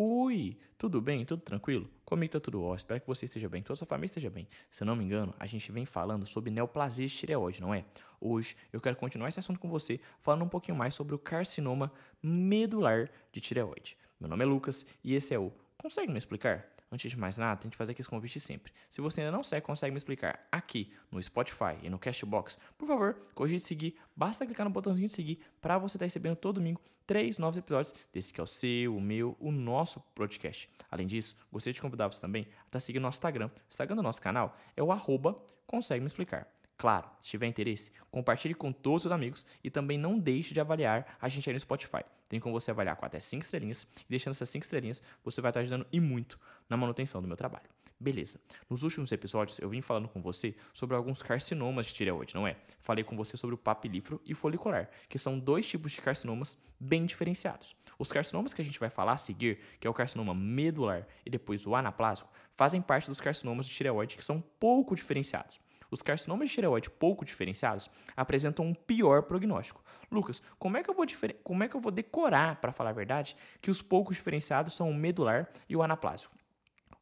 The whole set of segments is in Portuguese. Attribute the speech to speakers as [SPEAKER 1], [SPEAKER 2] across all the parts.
[SPEAKER 1] Oi, tudo bem? Tudo tranquilo? Comigo tá tudo ótimo. Espero que você esteja bem, toda sua família esteja bem. Se não me engano, a gente vem falando sobre neoplasia de tireoide, não é? Hoje eu quero continuar esse assunto com você, falando um pouquinho mais sobre o carcinoma medular de tireoide. Meu nome é Lucas e esse é o Consegue me explicar? Antes de mais nada, tem que fazer aqui esse convite sempre. Se você ainda não segue, consegue me explicar aqui no Spotify e no Castbox, por favor, cogite seguir. Basta clicar no botãozinho de seguir para você estar tá recebendo todo domingo três novos episódios desse que é o seu, o meu, o nosso podcast. Além disso, gostaria de convidar você também a estar tá seguindo nosso Instagram. O Instagram do nosso canal é o arroba consegue me explicar. Claro, se tiver interesse, compartilhe com todos os amigos e também não deixe de avaliar a gente aí no Spotify. Tem como você avaliar com até 5 estrelinhas e deixando essas 5 estrelinhas, você vai estar ajudando e muito na manutenção do meu trabalho. Beleza. Nos últimos episódios eu vim falando com você sobre alguns carcinomas de tireoide, não é? Falei com você sobre o papilífero e folicular, que são dois tipos de carcinomas bem diferenciados. Os carcinomas que a gente vai falar a seguir, que é o carcinoma medular e depois o anaplásico, fazem parte dos carcinomas de tireoide que são pouco diferenciados. Os carcinomas de tireoide pouco diferenciados apresentam um pior prognóstico. Lucas, como é que eu vou, como é que eu vou decorar, para falar a verdade, que os poucos diferenciados são o medular e o anaplásico?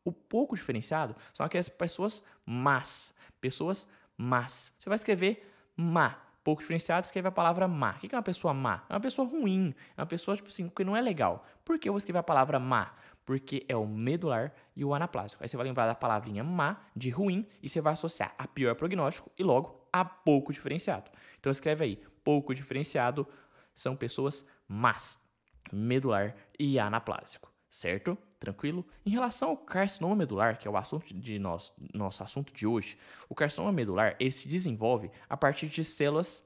[SPEAKER 1] O pouco diferenciado são aquelas pessoas más. Pessoas más. Você vai escrever má. Pouco diferenciado, escreve a palavra má. O que é uma pessoa má? É uma pessoa ruim. É uma pessoa, tipo assim, que não é legal. Por que eu vou escrever a palavra má? Porque é o medular e o anaplásico. Aí você vai lembrar da palavrinha má, de ruim, e você vai associar a pior prognóstico e logo a pouco diferenciado. Então escreve aí, pouco diferenciado são pessoas más, medular e anaplásico, certo? Tranquilo? Em relação ao carcinoma medular, que é o assunto de nosso, nosso assunto de hoje, o carcinoma medular ele se desenvolve a partir de células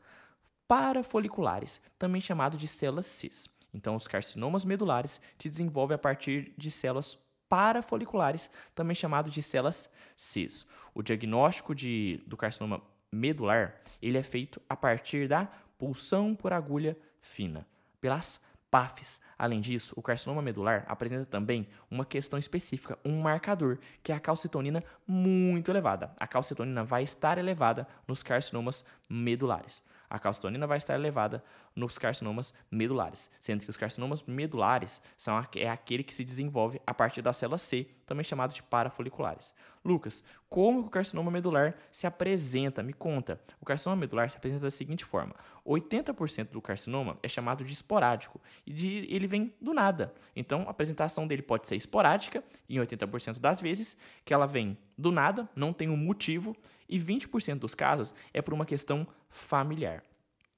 [SPEAKER 1] parafoliculares, também chamado de células cis. Então, os carcinomas medulares se desenvolvem a partir de células parafoliculares, também chamado de células cis. O diagnóstico de, do carcinoma medular ele é feito a partir da pulsão por agulha fina, pelas PAFs. Além disso, o carcinoma medular apresenta também uma questão específica, um marcador, que é a calcitonina muito elevada. A calcitonina vai estar elevada nos carcinomas medulares a calcitonina vai estar elevada nos carcinomas medulares, sendo que os carcinomas medulares são é aquele que se desenvolve a partir da célula C, também chamado de parafoliculares. Lucas, como o carcinoma medular se apresenta? Me conta. O carcinoma medular se apresenta da seguinte forma: 80% do carcinoma é chamado de esporádico e de, ele vem do nada. Então, a apresentação dele pode ser esporádica, em 80% das vezes, que ela vem do nada, não tem um motivo, e 20% dos casos é por uma questão familiar.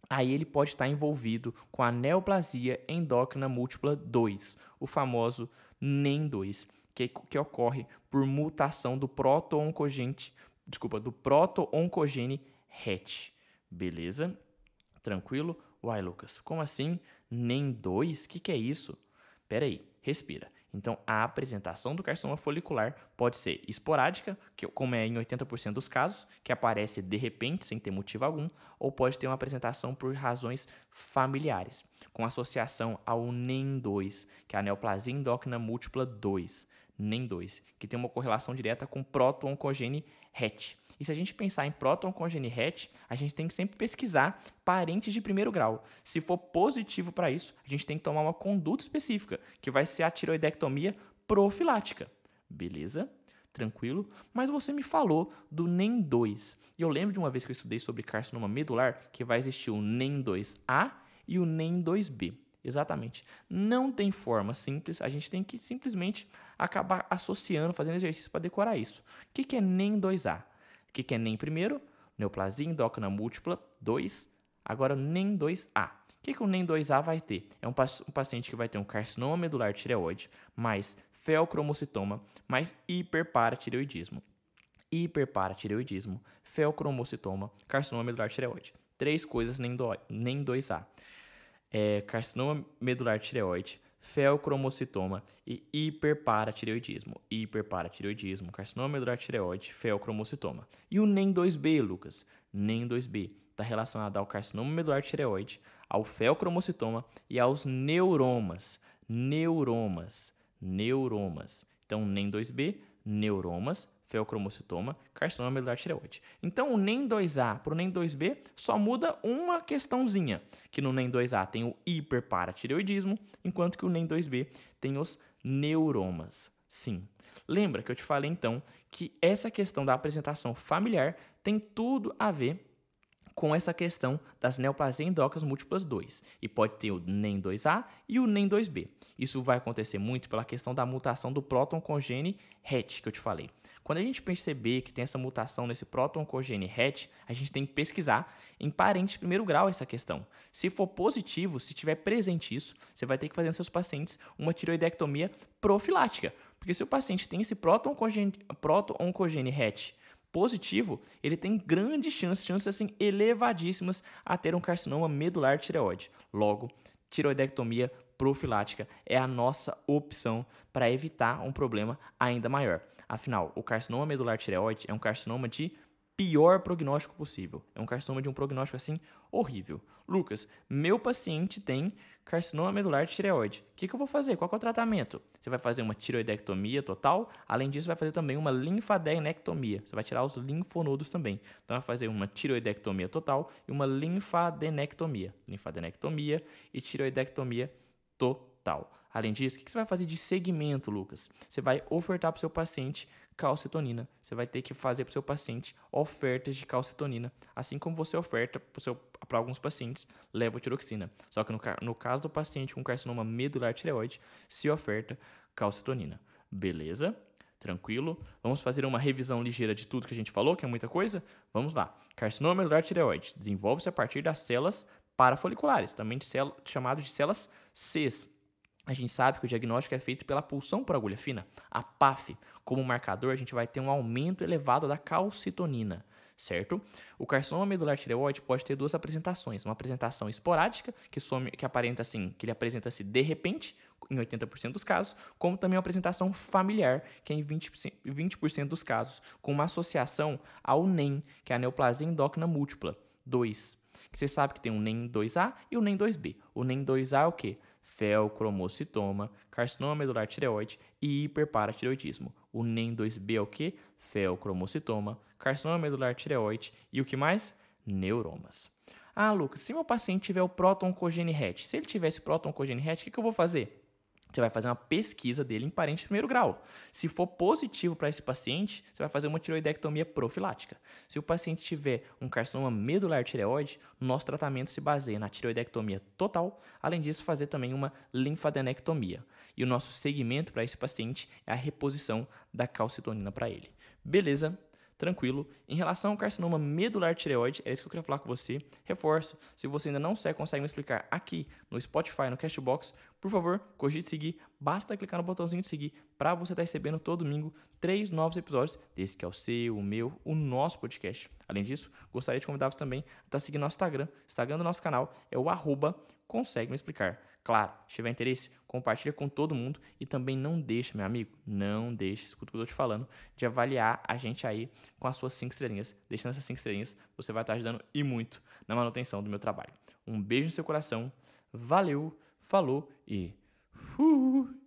[SPEAKER 1] Aí ele pode estar envolvido com a neoplasia endócrina múltipla 2, o famoso NEM2, que, que ocorre por mutação do proto-oncogene, desculpa, do proto-oncogene RET. Beleza? Tranquilo? Uai, Lucas, como assim? NEM2? O que, que é isso? Pera aí, respira. Então, a apresentação do carcinoma folicular pode ser esporádica, que, como é em 80% dos casos, que aparece de repente, sem ter motivo algum, ou pode ter uma apresentação por razões familiares, com associação ao NEM2, que é a neoplasia endócrina múltipla 2, NEM2, que tem uma correlação direta com proto-oncogene RET. E se a gente pensar em proto-oncogene RET, a gente tem que sempre pesquisar parentes de primeiro grau. Se for positivo para isso, a gente tem que tomar uma conduta específica, que vai ser a tiroidectomia profilática. Beleza? Tranquilo? Mas você me falou do NEM2. E eu lembro de uma vez que eu estudei sobre carcinoma medular que vai existir o NEM2A e o NEM2B. Exatamente. Não tem forma simples, a gente tem que simplesmente acabar associando, fazendo exercício para decorar isso. O que, é NEM 2A? O que, que é NEM primeiro? Neoplasia endócrina múltipla 2. Agora NEM 2A. O que, que o NEM 2A vai ter? É um, um paciente que vai ter um carcinoma medular tireoide, mais feocromocitoma, mais hiperparatireoidismo. Hiperparatireoidismo, feocromocitoma, carcinoma medular tireoide. Três coisas NEM 2A é, carcinoma medular tireoide, feocromocitoma e hiperparatireoidismo. Hiperparatireoidismo, carcinoma medular tireoide, feocromocitoma. E o NEM2B, Lucas? NEM2B está relacionado ao carcinoma medular tireoide, ao feocromocitoma e aos neuromas. Neuromas. Neuromas. Então, NEM2B, neuromas, feocromocitoma, carcinoma medular tireoide. Então, o NEM 2A para o NEM 2B só muda uma questãozinha, que no NEM 2A tem o hiperparatireoidismo, enquanto que o NEM 2B tem os neuromas. Sim. Lembra que eu te falei então que essa questão da apresentação familiar tem tudo a ver com essa questão das neoplasias endócrinas múltiplas 2. E pode ter o NEM2A e o NEM2B. Isso vai acontecer muito pela questão da mutação do próton congene HET que eu te falei. Quando a gente perceber que tem essa mutação nesse próton congene HET, a gente tem que pesquisar em parente de primeiro grau essa questão. Se for positivo, se tiver presente isso, você vai ter que fazer nos seus pacientes uma tiroidectomia profilática. Porque se o paciente tem esse próton oncogene HET positivo, ele tem grandes chances, chances assim elevadíssimas a ter um carcinoma medular tireoide. Logo, tiroidectomia profilática é a nossa opção para evitar um problema ainda maior. Afinal, o carcinoma medular tireoide é um carcinoma de pior prognóstico possível. É um carcinoma de um prognóstico assim horrível. Lucas, meu paciente tem carcinoma medular de tireoide. O que, que eu vou fazer? Qual é o tratamento? Você vai fazer uma tiroidectomia total. Além disso, vai fazer também uma linfadenectomia. Você vai tirar os linfonodos também. Então, vai fazer uma tiroidectomia total e uma linfadenectomia. Linfadenectomia e tiroidectomia total. Além disso, o que você vai fazer de segmento, Lucas? Você vai ofertar para o seu paciente calcitonina. Você vai ter que fazer para o seu paciente ofertas de calcitonina, assim como você oferta para alguns pacientes levotiroxina. Só que no, no caso do paciente com carcinoma medular tireoide, se oferta calcitonina. Beleza? Tranquilo? Vamos fazer uma revisão ligeira de tudo que a gente falou, que é muita coisa? Vamos lá. Carcinoma medular tireoide desenvolve-se a partir das células parafoliculares, também de chamado de células Cs, a gente sabe que o diagnóstico é feito pela pulsão por agulha fina, a PAF. Como marcador, a gente vai ter um aumento elevado da calcitonina, certo? O carcinoma medular tireoide pode ter duas apresentações, uma apresentação esporádica, que, some, que aparenta assim, que ele apresenta-se de repente, em 80% dos casos, como também uma apresentação familiar, que é em 20%, 20 dos casos, com uma associação ao NEM, que é a neoplasia endócrina múltipla 2. Que você sabe que tem um NEM 2A e o NEM 2B. O NEM 2A é o quê? Felcromocitoma, carcinoma medular tireoide e hiperparatireoidismo. O NEM2B é o que? Felcromocitoma, carcinoma medular tireoide e o que mais? Neuromas. Ah, Lucas, se meu paciente tiver o próton cogene HET, se ele tivesse próton cogene HET, o que, que eu vou fazer? Você vai fazer uma pesquisa dele em parente de primeiro grau. Se for positivo para esse paciente, você vai fazer uma tiroidectomia profilática. Se o paciente tiver um carcinoma medular tireoide, nosso tratamento se baseia na tiroidectomia total, além disso, fazer também uma linfadenectomia. E o nosso segmento para esse paciente é a reposição da calcitonina para ele. Beleza? Tranquilo. Em relação ao carcinoma medular tireoide, é isso que eu queria falar com você. Reforço, se você ainda não consegue me explicar aqui no Spotify, no Castbox, por favor, cogite seguir. Basta clicar no botãozinho de seguir para você estar tá recebendo todo domingo três novos episódios desse que é o seu, o meu, o nosso podcast. Além disso, gostaria de convidar você também a estar tá seguindo nosso Instagram. O Instagram do nosso canal é o arroba consegue me explicar. Claro, se tiver interesse, compartilha com todo mundo e também não deixa, meu amigo, não deixe, escuta o que eu estou te falando, de avaliar a gente aí com as suas cinco estrelinhas. Deixando essas cinco estrelinhas, você vai estar ajudando e muito na manutenção do meu trabalho. Um beijo no seu coração, valeu, falou e... Uh!